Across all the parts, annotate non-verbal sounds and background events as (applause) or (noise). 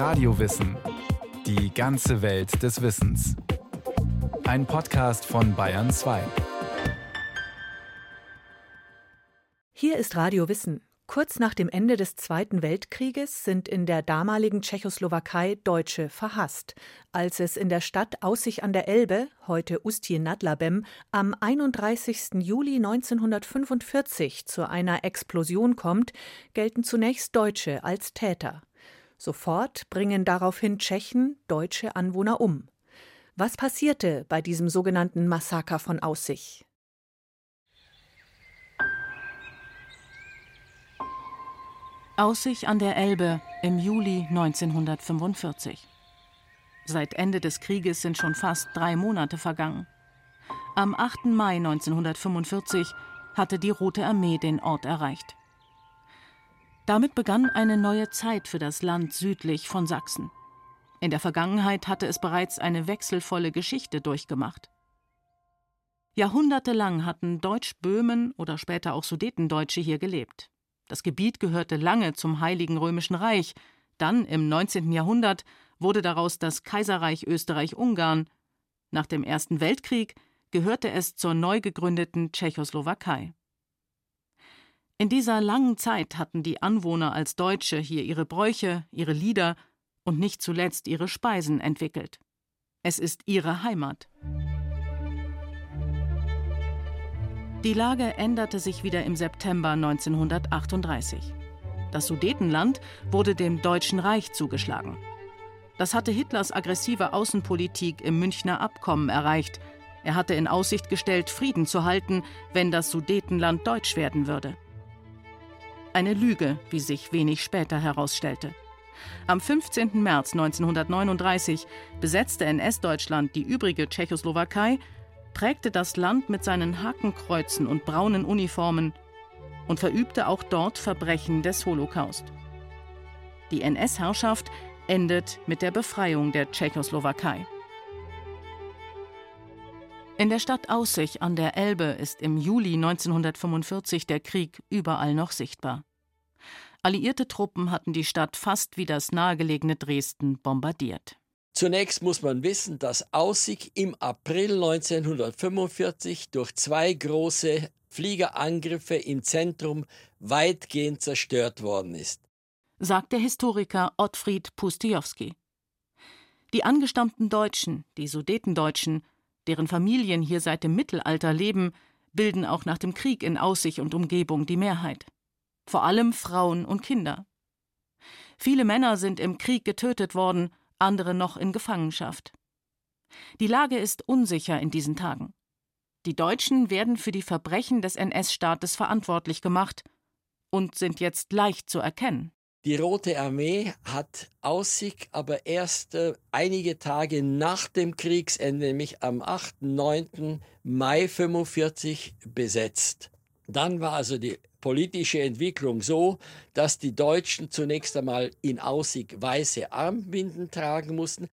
Radiowissen. Die ganze Welt des Wissens. Ein Podcast von Bayern 2. Hier ist Radio Wissen. Kurz nach dem Ende des Zweiten Weltkrieges sind in der damaligen Tschechoslowakei Deutsche verhasst, als es in der Stadt Aussich an der Elbe, heute Ustje nad Labem, am 31. Juli 1945 zu einer Explosion kommt, gelten zunächst Deutsche als Täter. Sofort bringen daraufhin Tschechen deutsche Anwohner um. Was passierte bei diesem sogenannten Massaker von Aussich? Aussich an der Elbe im Juli 1945. Seit Ende des Krieges sind schon fast drei Monate vergangen. Am 8. Mai 1945 hatte die Rote Armee den Ort erreicht. Damit begann eine neue Zeit für das Land südlich von Sachsen. In der Vergangenheit hatte es bereits eine wechselvolle Geschichte durchgemacht. Jahrhundertelang hatten Deutsch-Böhmen oder später auch Sudetendeutsche hier gelebt. Das Gebiet gehörte lange zum Heiligen Römischen Reich. Dann, im 19. Jahrhundert, wurde daraus das Kaiserreich Österreich-Ungarn. Nach dem Ersten Weltkrieg gehörte es zur neu gegründeten Tschechoslowakei. In dieser langen Zeit hatten die Anwohner als Deutsche hier ihre Bräuche, ihre Lieder und nicht zuletzt ihre Speisen entwickelt. Es ist ihre Heimat. Die Lage änderte sich wieder im September 1938. Das Sudetenland wurde dem Deutschen Reich zugeschlagen. Das hatte Hitlers aggressive Außenpolitik im Münchner Abkommen erreicht. Er hatte in Aussicht gestellt, Frieden zu halten, wenn das Sudetenland deutsch werden würde. Eine Lüge, wie sich wenig später herausstellte. Am 15. März 1939 besetzte NS-Deutschland die übrige Tschechoslowakei prägte das Land mit seinen Hakenkreuzen und braunen Uniformen und verübte auch dort Verbrechen des Holocaust. Die NS-Herrschaft endet mit der Befreiung der Tschechoslowakei. In der Stadt Aussich an der Elbe ist im Juli 1945 der Krieg überall noch sichtbar. Alliierte Truppen hatten die Stadt fast wie das nahegelegene Dresden bombardiert. Zunächst muss man wissen, dass Aussig im April 1945 durch zwei große Fliegerangriffe im Zentrum weitgehend zerstört worden ist, sagt der Historiker Ottfried Pustijowski. Die angestammten Deutschen, die Sudetendeutschen, deren Familien hier seit dem Mittelalter leben, bilden auch nach dem Krieg in Aussig und Umgebung die Mehrheit. Vor allem Frauen und Kinder. Viele Männer sind im Krieg getötet worden andere noch in Gefangenschaft. Die Lage ist unsicher in diesen Tagen. Die Deutschen werden für die Verbrechen des NS-Staates verantwortlich gemacht und sind jetzt leicht zu erkennen. Die Rote Armee hat Aussicht aber erst äh, einige Tage nach dem Kriegsende, nämlich am 8. 9. Mai 45 besetzt. Dann war also die politische Entwicklung so, dass die Deutschen zunächst einmal in Aussig weiße Armbinden tragen mussten.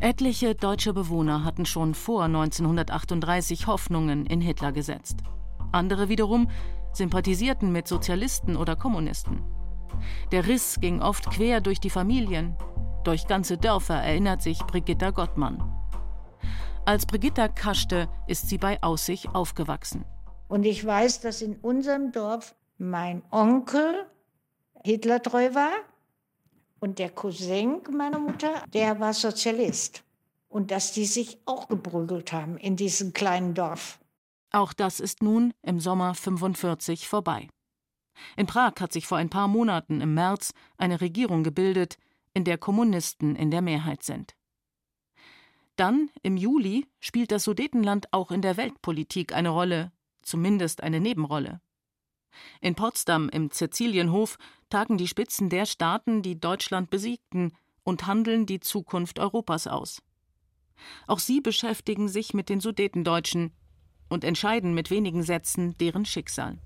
Etliche deutsche Bewohner hatten schon vor 1938 Hoffnungen in Hitler gesetzt. Andere wiederum sympathisierten mit Sozialisten oder Kommunisten. Der Riss ging oft quer durch die Familien. Durch ganze Dörfer erinnert sich Brigitta Gottmann. Als Brigitta kaschte, ist sie bei Aussig aufgewachsen. Und ich weiß, dass in unserem Dorf mein Onkel Hitlertreu war und der Cousin meiner Mutter, der war Sozialist. Und dass die sich auch geprügelt haben in diesem kleinen Dorf. Auch das ist nun im Sommer 45 vorbei. In Prag hat sich vor ein paar Monaten im März eine Regierung gebildet, in der Kommunisten in der Mehrheit sind. Dann, im Juli, spielt das Sudetenland auch in der Weltpolitik eine Rolle, zumindest eine Nebenrolle. In Potsdam im Cäcilienhof tagen die Spitzen der Staaten, die Deutschland besiegten, und handeln die Zukunft Europas aus. Auch sie beschäftigen sich mit den Sudetendeutschen und entscheiden mit wenigen Sätzen deren Schicksal.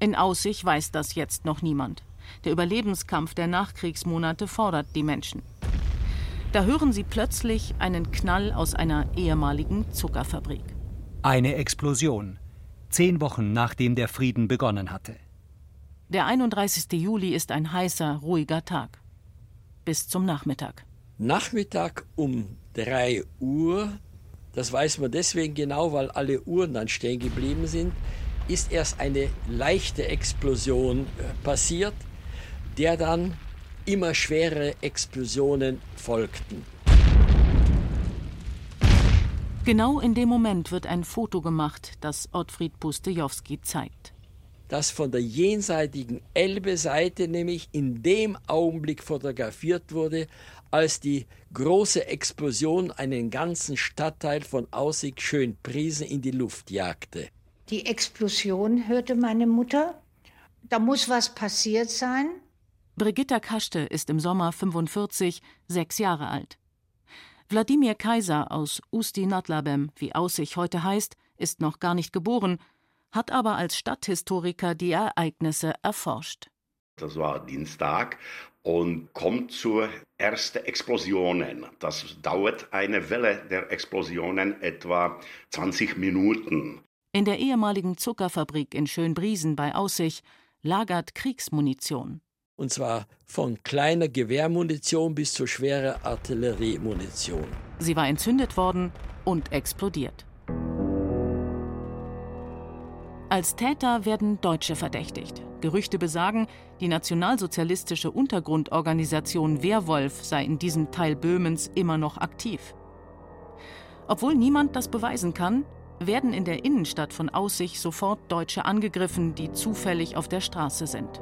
In Aussich weiß das jetzt noch niemand. Der Überlebenskampf der Nachkriegsmonate fordert die Menschen. Da hören sie plötzlich einen Knall aus einer ehemaligen Zuckerfabrik. Eine Explosion, zehn Wochen nachdem der Frieden begonnen hatte. Der 31. Juli ist ein heißer, ruhiger Tag. Bis zum Nachmittag. Nachmittag um 3 Uhr, das weiß man deswegen genau, weil alle Uhren dann stehen geblieben sind, ist erst eine leichte Explosion äh, passiert, der dann immer schwerere Explosionen folgten. Genau in dem Moment wird ein Foto gemacht, das Ottfried Pustejowski zeigt. Das von der jenseitigen Elbe-Seite nämlich in dem Augenblick fotografiert wurde, als die große Explosion einen ganzen Stadtteil von Aussig Schönpriesen in die Luft jagte. Die Explosion hörte meine Mutter. Da muss was passiert sein. Brigitta Kaschte ist im Sommer 45, sechs Jahre alt. Wladimir Kaiser aus Usti Nadlabem, wie Aussich heute heißt, ist noch gar nicht geboren, hat aber als Stadthistoriker die Ereignisse erforscht. Das war Dienstag und kommt zur ersten Explosionen. Das dauert eine Welle der Explosionen etwa 20 Minuten. In der ehemaligen Zuckerfabrik in Schönbriesen bei Aussich lagert Kriegsmunition und zwar von kleiner Gewehrmunition bis zu schwerer Artilleriemunition. Sie war entzündet worden und explodiert. Als Täter werden Deutsche verdächtigt. Gerüchte besagen, die nationalsozialistische Untergrundorganisation Wehrwolf sei in diesem Teil Böhmens immer noch aktiv. Obwohl niemand das beweisen kann, werden in der Innenstadt von Aussich sofort Deutsche angegriffen, die zufällig auf der Straße sind.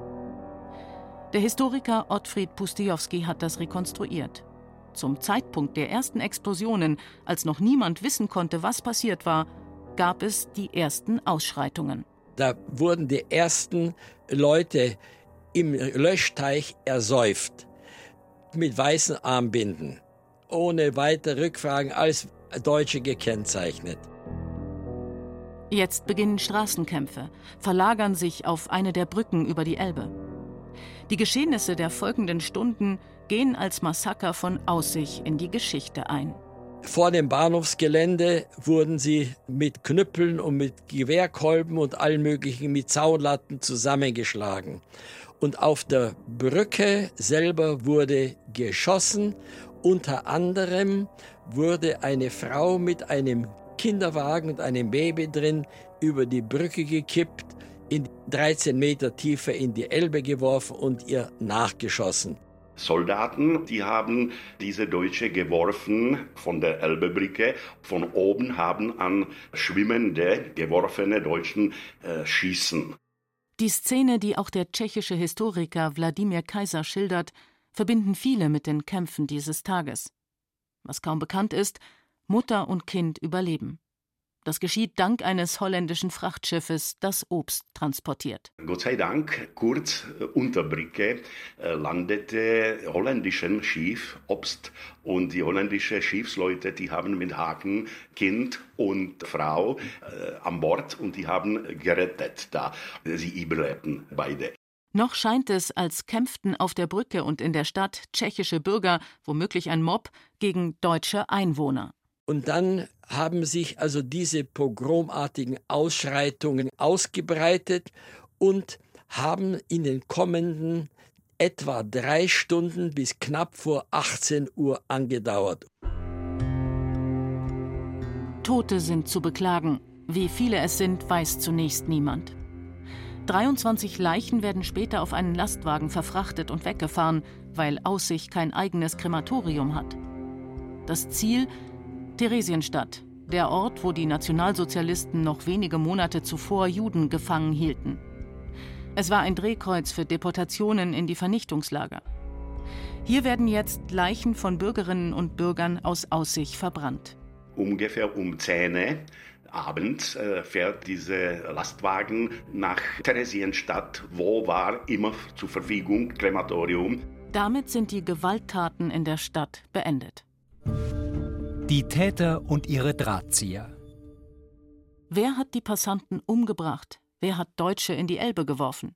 Der Historiker Ottfried Pustejowski hat das rekonstruiert. Zum Zeitpunkt der ersten Explosionen, als noch niemand wissen konnte, was passiert war, gab es die ersten Ausschreitungen. Da wurden die ersten Leute im Löschteich ersäuft mit weißen Armbinden, ohne weitere Rückfragen als Deutsche gekennzeichnet. Jetzt beginnen Straßenkämpfe, verlagern sich auf eine der Brücken über die Elbe. Die Geschehnisse der folgenden Stunden gehen als Massaker von Aussich in die Geschichte ein. Vor dem Bahnhofsgelände wurden sie mit Knüppeln und mit Gewehrkolben und allen möglichen mit Zaunlatten zusammengeschlagen. Und auf der Brücke selber wurde geschossen. Unter anderem wurde eine Frau mit einem Kinderwagen und einem Baby drin über die Brücke gekippt in 13 Meter Tiefe in die Elbe geworfen und ihr nachgeschossen. Soldaten, die haben diese Deutsche geworfen von der Elbebrücke. Von oben haben an schwimmende, geworfene Deutschen äh, schießen. Die Szene, die auch der tschechische Historiker Wladimir Kaiser schildert, verbinden viele mit den Kämpfen dieses Tages. Was kaum bekannt ist, Mutter und Kind überleben. Das geschieht dank eines holländischen Frachtschiffes, das Obst transportiert. Gott sei Dank, kurz äh, unter Brücke äh, landete holländischen Schiff Obst und die holländischen Schiffsleute, die haben mit Haken Kind und Frau äh, an Bord und die haben gerettet da. Sie überlebten beide. Noch scheint es, als kämpften auf der Brücke und in der Stadt tschechische Bürger, womöglich ein Mob, gegen deutsche Einwohner. Und dann haben sich also diese pogromartigen Ausschreitungen ausgebreitet und haben in den kommenden etwa drei Stunden bis knapp vor 18 Uhr angedauert. Tote sind zu beklagen. Wie viele es sind, weiß zunächst niemand. 23 Leichen werden später auf einen Lastwagen verfrachtet und weggefahren, weil Aussicht kein eigenes Krematorium hat. Das Ziel Theresienstadt, der Ort, wo die Nationalsozialisten noch wenige Monate zuvor Juden gefangen hielten. Es war ein Drehkreuz für Deportationen in die Vernichtungslager. Hier werden jetzt Leichen von Bürgerinnen und Bürgern aus Aussicht verbrannt. Ungefähr um 10 abends äh, fährt dieser Lastwagen nach Theresienstadt, wo war immer zur Verfügung Krematorium. Damit sind die Gewalttaten in der Stadt beendet. Die Täter und ihre Drahtzieher. Wer hat die Passanten umgebracht? Wer hat Deutsche in die Elbe geworfen?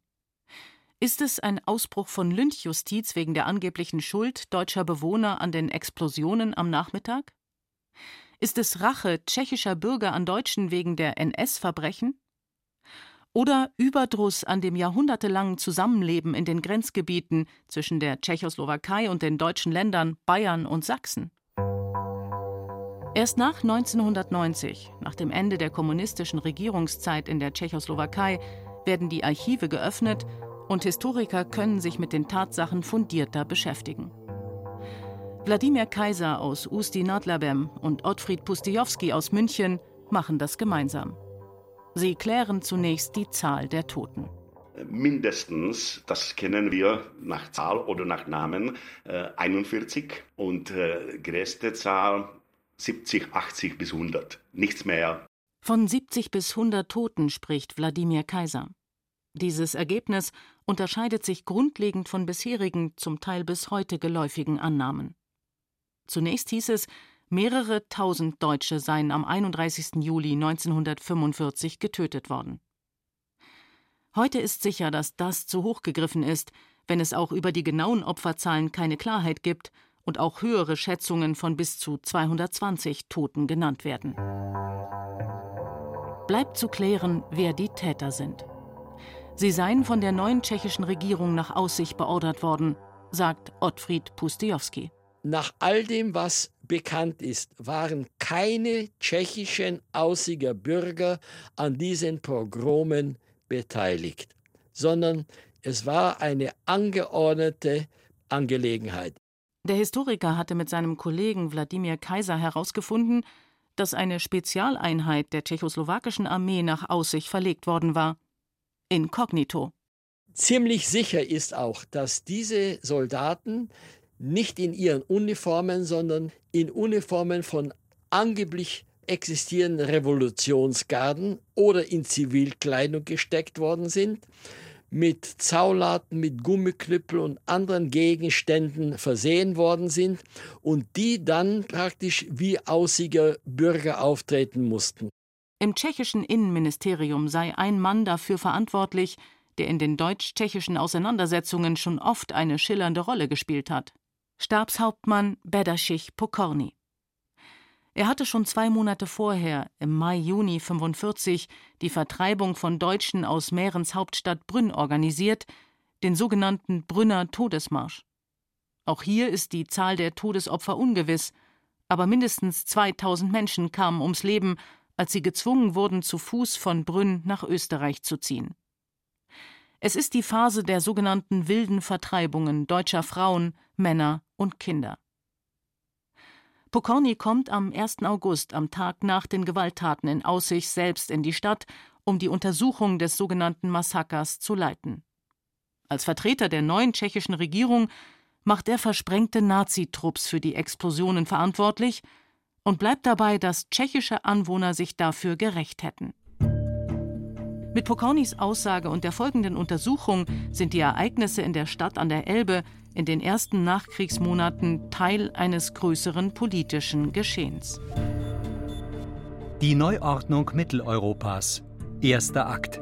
Ist es ein Ausbruch von Lynchjustiz wegen der angeblichen Schuld deutscher Bewohner an den Explosionen am Nachmittag? Ist es Rache tschechischer Bürger an Deutschen wegen der NS-Verbrechen? oder Überdruss an dem jahrhundertelangen Zusammenleben in den Grenzgebieten zwischen der Tschechoslowakei und den deutschen Ländern Bayern und Sachsen. Erst nach 1990, nach dem Ende der kommunistischen Regierungszeit in der Tschechoslowakei, werden die Archive geöffnet und Historiker können sich mit den Tatsachen fundierter beschäftigen. Wladimir Kaiser aus Usti Nadlabem und Ottfried Pustijowski aus München machen das gemeinsam. Sie klären zunächst die Zahl der Toten. Mindestens, das kennen wir nach Zahl oder nach Namen, 41 äh, und äh, größte Zahl 70, 80 bis 100. Nichts mehr. Von 70 bis 100 Toten spricht Wladimir Kaiser. Dieses Ergebnis unterscheidet sich grundlegend von bisherigen, zum Teil bis heute geläufigen Annahmen. Zunächst hieß es, mehrere tausend Deutsche seien am 31. Juli 1945 getötet worden. Heute ist sicher, dass das zu hoch gegriffen ist, wenn es auch über die genauen Opferzahlen keine Klarheit gibt und auch höhere Schätzungen von bis zu 220 Toten genannt werden. Bleibt zu klären, wer die Täter sind. Sie seien von der neuen tschechischen Regierung nach Aussicht beordert worden, sagt Ottfried Pustejowski. Nach all dem, was bekannt ist, waren keine tschechischen Aussiger Bürger an diesen Pogromen beteiligt, sondern es war eine angeordnete Angelegenheit. Der Historiker hatte mit seinem Kollegen Wladimir Kaiser herausgefunden, dass eine Spezialeinheit der tschechoslowakischen Armee nach Aussicht verlegt worden war. Inkognito. Ziemlich sicher ist auch, dass diese Soldaten nicht in ihren Uniformen, sondern in Uniformen von angeblich existierenden Revolutionsgarden oder in Zivilkleidung gesteckt worden sind, mit Zaulaten, mit Gummiknüppel und anderen Gegenständen versehen worden sind und die dann praktisch wie aussiger Bürger auftreten mussten. Im tschechischen Innenministerium sei ein Mann dafür verantwortlich, der in den deutsch-tschechischen Auseinandersetzungen schon oft eine schillernde Rolle gespielt hat. Stabshauptmann Bedaschich Pokorny. Er hatte schon zwei Monate vorher, im Mai-Juni 45, die Vertreibung von Deutschen aus Mährens Hauptstadt Brünn organisiert, den sogenannten Brünner Todesmarsch. Auch hier ist die Zahl der Todesopfer ungewiss, aber mindestens 2000 Menschen kamen ums Leben, als sie gezwungen wurden, zu Fuß von Brünn nach Österreich zu ziehen. Es ist die Phase der sogenannten wilden Vertreibungen deutscher Frauen, Männer und Kinder. Pokorny kommt am 1. August, am Tag nach den Gewalttaten in Aussich, selbst in die Stadt, um die Untersuchung des sogenannten Massakers zu leiten. Als Vertreter der neuen tschechischen Regierung macht er versprengte Nazitrupps für die Explosionen verantwortlich und bleibt dabei, dass tschechische Anwohner sich dafür gerecht hätten. Mit Pokornys Aussage und der folgenden Untersuchung sind die Ereignisse in der Stadt an der Elbe in den ersten Nachkriegsmonaten Teil eines größeren politischen Geschehens. Die Neuordnung Mitteleuropas. Erster Akt.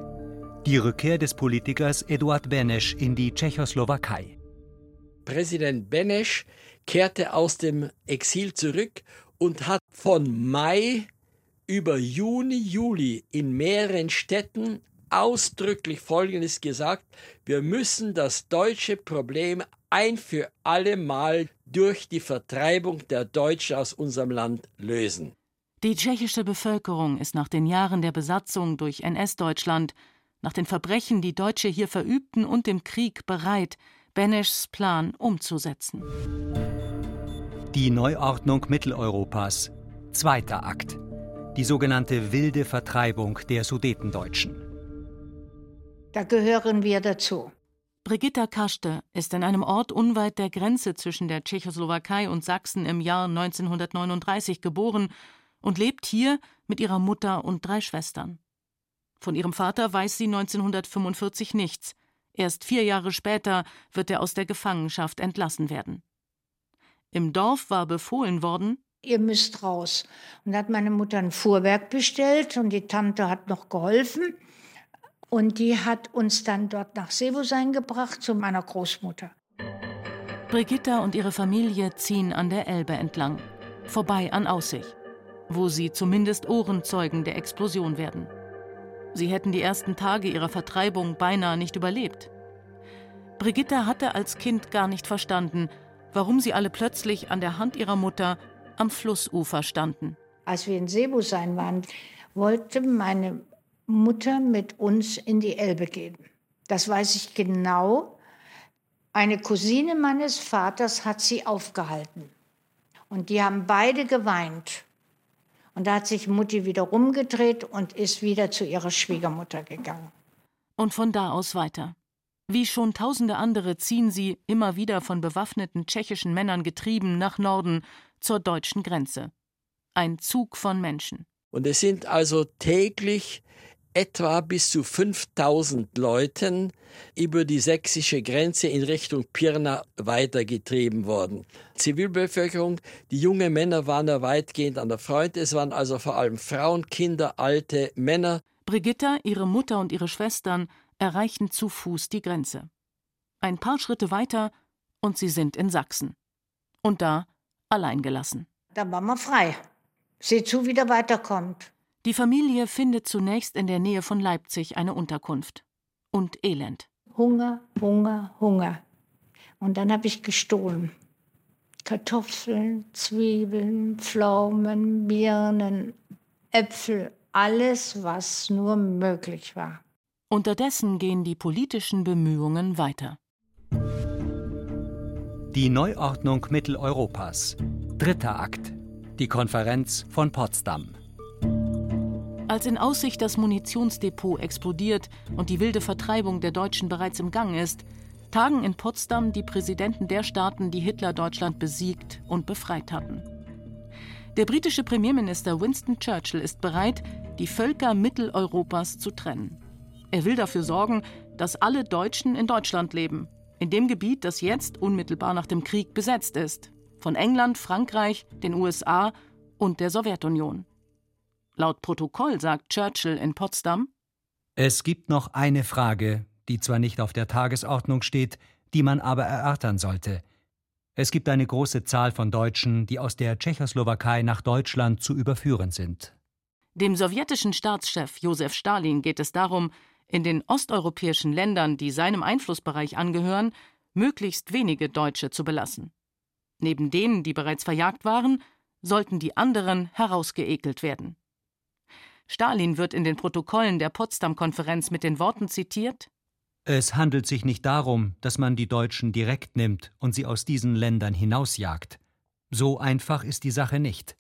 Die Rückkehr des Politikers Eduard Beneš in die Tschechoslowakei. Präsident Beneš kehrte aus dem Exil zurück und hat von Mai über Juni, Juli in mehreren Städten ausdrücklich Folgendes gesagt, wir müssen das deutsche Problem ein für alle Mal durch die Vertreibung der Deutschen aus unserem Land lösen. Die tschechische Bevölkerung ist nach den Jahren der Besatzung durch NS-Deutschland, nach den Verbrechen, die Deutsche hier verübten und dem Krieg bereit, Beneschs Plan umzusetzen. Die Neuordnung Mitteleuropas. Zweiter Akt. Die sogenannte wilde Vertreibung der Sudetendeutschen. Da gehören wir dazu. Brigitta Kaschte ist in einem Ort unweit der Grenze zwischen der Tschechoslowakei und Sachsen im Jahr 1939 geboren und lebt hier mit ihrer Mutter und drei Schwestern. Von ihrem Vater weiß sie 1945 nichts. Erst vier Jahre später wird er aus der Gefangenschaft entlassen werden. Im Dorf war befohlen worden, ihr müsst raus. Und da hat meine Mutter ein Fuhrwerk bestellt und die Tante hat noch geholfen. Und die hat uns dann dort nach Sevosein gebracht zu meiner Großmutter. Brigitta und ihre Familie ziehen an der Elbe entlang, vorbei an Aussicht, wo sie zumindest Ohrenzeugen der Explosion werden. Sie hätten die ersten Tage ihrer Vertreibung beinahe nicht überlebt. Brigitta hatte als Kind gar nicht verstanden, warum sie alle plötzlich an der Hand ihrer Mutter am Flussufer standen. Als wir in Sebusein waren, wollte meine Mutter mit uns in die Elbe gehen. Das weiß ich genau. Eine Cousine meines Vaters hat sie aufgehalten. Und die haben beide geweint. Und da hat sich Mutti wieder rumgedreht und ist wieder zu ihrer Schwiegermutter gegangen. Und von da aus weiter. Wie schon tausende andere ziehen sie, immer wieder von bewaffneten tschechischen Männern getrieben, nach Norden, zur deutschen Grenze. Ein Zug von Menschen. Und es sind also täglich etwa bis zu 5000 Leuten über die sächsische Grenze in Richtung Pirna weitergetrieben worden. Zivilbevölkerung, die jungen Männer waren ja weitgehend an der Front, es waren also vor allem Frauen, Kinder, alte Männer. Brigitta, ihre Mutter und ihre Schwestern erreichen zu Fuß die Grenze. Ein paar Schritte weiter und sie sind in Sachsen. Und da allein gelassen. Da waren wir frei. Seht zu, wie der weiterkommt. Die Familie findet zunächst in der Nähe von Leipzig eine Unterkunft. Und Elend. Hunger, Hunger, Hunger. Und dann habe ich gestohlen. Kartoffeln, Zwiebeln, Pflaumen, Birnen, Äpfel, alles, was nur möglich war. Unterdessen gehen die politischen Bemühungen weiter. Die Neuordnung Mitteleuropas. Dritter Akt. Die Konferenz von Potsdam. Als in Aussicht das Munitionsdepot explodiert und die wilde Vertreibung der Deutschen bereits im Gang ist, tagen in Potsdam die Präsidenten der Staaten, die Hitler Deutschland besiegt und befreit hatten. Der britische Premierminister Winston Churchill ist bereit, die Völker Mitteleuropas zu trennen. Er will dafür sorgen, dass alle Deutschen in Deutschland leben, in dem Gebiet, das jetzt unmittelbar nach dem Krieg besetzt ist, von England, Frankreich, den USA und der Sowjetunion. Laut Protokoll sagt Churchill in Potsdam Es gibt noch eine Frage, die zwar nicht auf der Tagesordnung steht, die man aber erörtern sollte. Es gibt eine große Zahl von Deutschen, die aus der Tschechoslowakei nach Deutschland zu überführen sind. Dem sowjetischen Staatschef Josef Stalin geht es darum, in den osteuropäischen Ländern, die seinem Einflussbereich angehören, möglichst wenige Deutsche zu belassen. Neben denen, die bereits verjagt waren, sollten die anderen herausgeekelt werden. Stalin wird in den Protokollen der Potsdam-Konferenz mit den Worten zitiert: Es handelt sich nicht darum, dass man die Deutschen direkt nimmt und sie aus diesen Ländern hinausjagt. So einfach ist die Sache nicht.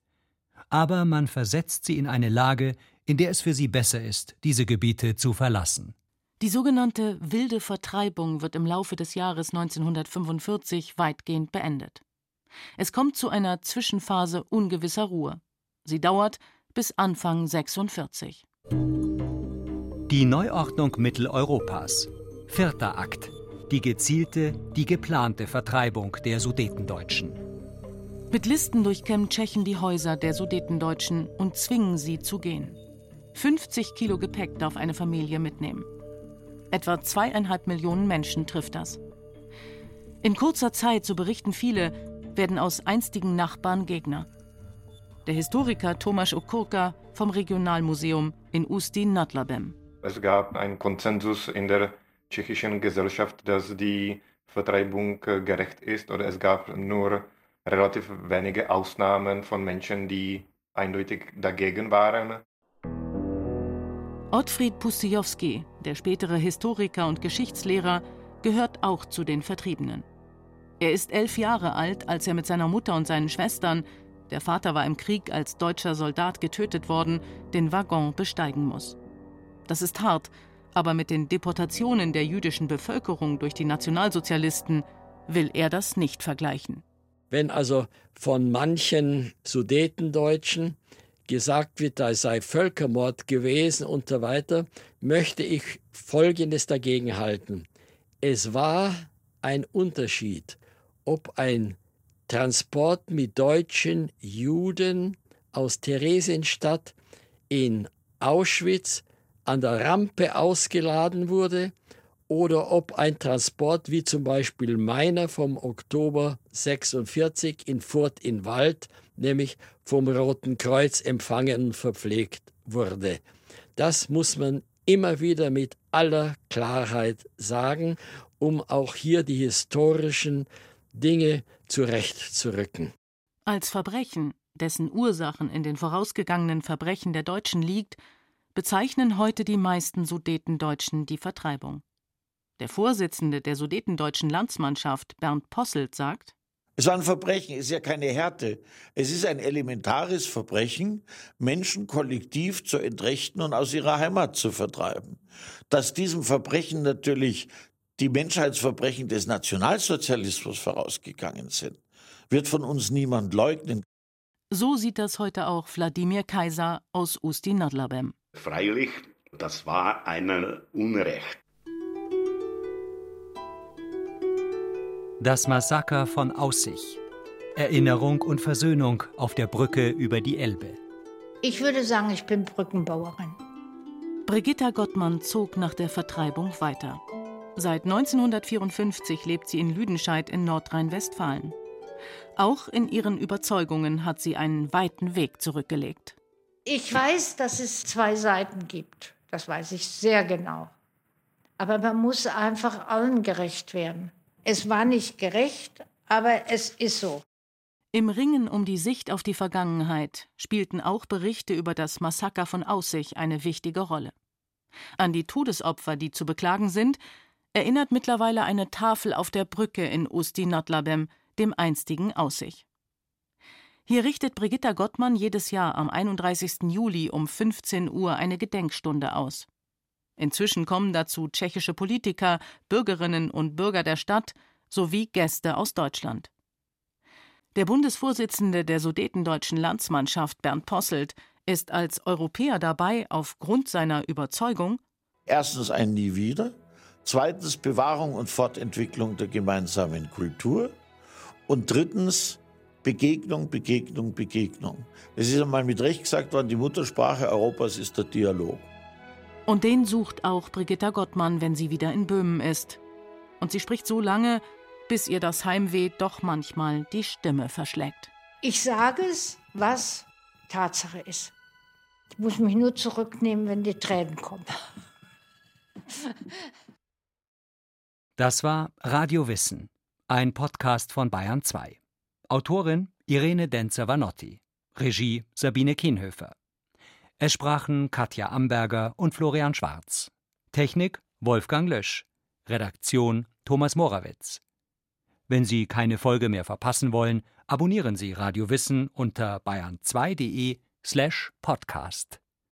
Aber man versetzt sie in eine Lage, in der es für sie besser ist, diese Gebiete zu verlassen. Die sogenannte wilde Vertreibung wird im Laufe des Jahres 1945 weitgehend beendet. Es kommt zu einer Zwischenphase ungewisser Ruhe. Sie dauert bis Anfang 46. Die Neuordnung Mitteleuropas. Vierter Akt. Die gezielte, die geplante Vertreibung der Sudetendeutschen. Mit Listen durchkämmen Tschechen die Häuser der Sudetendeutschen und zwingen sie zu gehen. 50 Kilo Gepäck darf eine Familie mitnehmen. Etwa zweieinhalb Millionen Menschen trifft das. In kurzer Zeit, so berichten viele, werden aus einstigen Nachbarn Gegner der Historiker Tomasz Okurka vom Regionalmuseum in Ustin nad Labem. Es gab einen Konsensus in der tschechischen Gesellschaft, dass die Vertreibung äh, gerecht ist, oder es gab nur relativ wenige Ausnahmen von Menschen, die eindeutig dagegen waren. Ottfried Pussijowski, der spätere Historiker und Geschichtslehrer, gehört auch zu den Vertriebenen. Er ist elf Jahre alt, als er mit seiner Mutter und seinen Schwestern der Vater war im Krieg als deutscher Soldat getötet worden, den Waggon besteigen muss. Das ist hart, aber mit den Deportationen der jüdischen Bevölkerung durch die Nationalsozialisten will er das nicht vergleichen. Wenn also von manchen Sudetendeutschen gesagt wird, da sei Völkermord gewesen und so weiter, möchte ich Folgendes dagegen halten. Es war ein Unterschied, ob ein Transport mit deutschen Juden aus Theresienstadt in Auschwitz an der Rampe ausgeladen wurde oder ob ein Transport wie zum Beispiel meiner vom Oktober 46 in Furt in Wald, nämlich vom Roten Kreuz empfangen und verpflegt wurde. Das muss man immer wieder mit aller Klarheit sagen, um auch hier die historischen Dinge zurechtzurücken. Als Verbrechen, dessen Ursachen in den vorausgegangenen Verbrechen der Deutschen liegt, bezeichnen heute die meisten Sudetendeutschen die Vertreibung. Der Vorsitzende der Sudetendeutschen Landsmannschaft, Bernd Posselt, sagt: Es war ein Verbrechen, es ist ja keine Härte. Es ist ein elementares Verbrechen, Menschen kollektiv zu entrechten und aus ihrer Heimat zu vertreiben. Dass diesem Verbrechen natürlich die Menschheitsverbrechen des Nationalsozialismus vorausgegangen sind, wird von uns niemand leugnen. So sieht das heute auch Wladimir Kaiser aus Usti-Nadlabem. Freilich, das war ein Unrecht. Das Massaker von Aussich. Erinnerung und Versöhnung auf der Brücke über die Elbe. Ich würde sagen, ich bin Brückenbauerin. Brigitta Gottmann zog nach der Vertreibung weiter. Seit 1954 lebt sie in Lüdenscheid in Nordrhein-Westfalen. Auch in ihren Überzeugungen hat sie einen weiten Weg zurückgelegt. Ich weiß, dass es zwei Seiten gibt. Das weiß ich sehr genau. Aber man muss einfach allen gerecht werden. Es war nicht gerecht, aber es ist so. Im Ringen um die Sicht auf die Vergangenheit spielten auch Berichte über das Massaker von Aussich eine wichtige Rolle. An die Todesopfer, die zu beklagen sind, erinnert mittlerweile eine Tafel auf der Brücke in Usti-Notlabem, dem einstigen Aussich. Hier richtet Brigitta Gottmann jedes Jahr am 31. Juli um 15 Uhr eine Gedenkstunde aus. Inzwischen kommen dazu tschechische Politiker, Bürgerinnen und Bürger der Stadt sowie Gäste aus Deutschland. Der Bundesvorsitzende der Sudetendeutschen Landsmannschaft Bernd Posselt ist als Europäer dabei aufgrund seiner Überzeugung Erstens ein Nie wieder, zweitens Bewahrung und Fortentwicklung der gemeinsamen Kultur und drittens Begegnung, Begegnung, Begegnung. Es ist einmal mit Recht gesagt worden, die Muttersprache Europas ist der Dialog. Und den sucht auch Brigitta Gottmann, wenn sie wieder in Böhmen ist. Und sie spricht so lange, bis ihr das Heimweh doch manchmal die Stimme verschlägt. Ich sage es, was Tatsache ist. Ich muss mich nur zurücknehmen, wenn die Tränen kommen. (laughs) Das war Radio Wissen, ein Podcast von Bayern 2. Autorin Irene Denzer-Vanotti. Regie Sabine Kienhöfer. Es sprachen Katja Amberger und Florian Schwarz. Technik Wolfgang Lösch. Redaktion Thomas Morawitz. Wenn Sie keine Folge mehr verpassen wollen, abonnieren Sie Radio Wissen unter bayern2.de slash podcast.